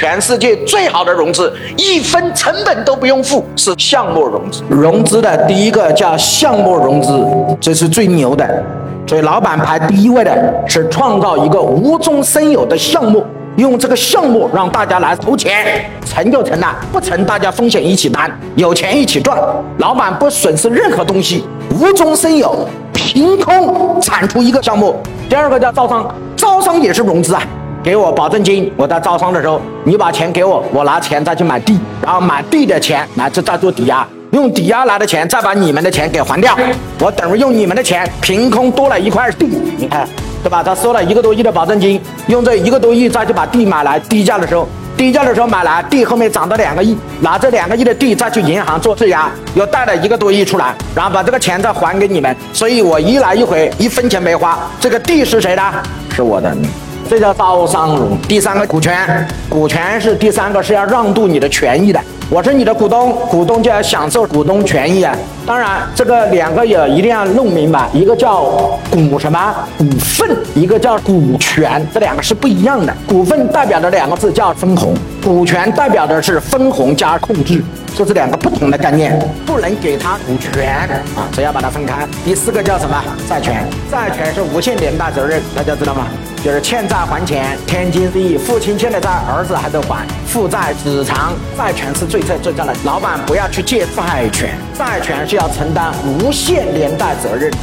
全世界最好的融资，一分成本都不用付，是项目融资。融资的第一个叫项目融资，这是最牛的。所以老板排第一位的是创造一个无中生有的项目，用这个项目让大家来投钱，成就成了，不成大家风险一起担，有钱一起赚，老板不损失任何东西，无中生有，凭空产出一个项目。第二个叫招商，招商也是融资啊。给我保证金，我在招商的时候，你把钱给我，我拿钱再去买地，然后买地的钱来这再做抵押，用抵押来的钱再把你们的钱给还掉，我等于用你们的钱凭空多了一块地，你看，对吧？他收了一个多亿的保证金，用这一个多亿再去把地买来，低价的时候，低价的时候买来地后面涨到两个亿，拿这两个亿的地再去银行做质押，又贷了一个多亿出来，然后把这个钱再还给你们，所以我一来一回一分钱没花，这个地是谁的？是我的。这叫招商融。第三个股权，股权是第三个是要让渡你的权益的。我是你的股东，股东就要享受股东权益啊。当然，这个两个也一定要弄明白，一个叫股什么股份，一个叫股权，这两个是不一样的。股份代表的两个字叫分红，股权代表的是分红加控制。这是两个不同的概念，不能给他股权啊，所以要把它分开。第四个叫什么？债权，债权是无限连带责任，大家知道吗？就是欠债还钱，天经地义。父亲欠的债，儿子还得还，父债子偿，债权是最最最大的。老板不要去借债权，债权是要承担无限连带责任的。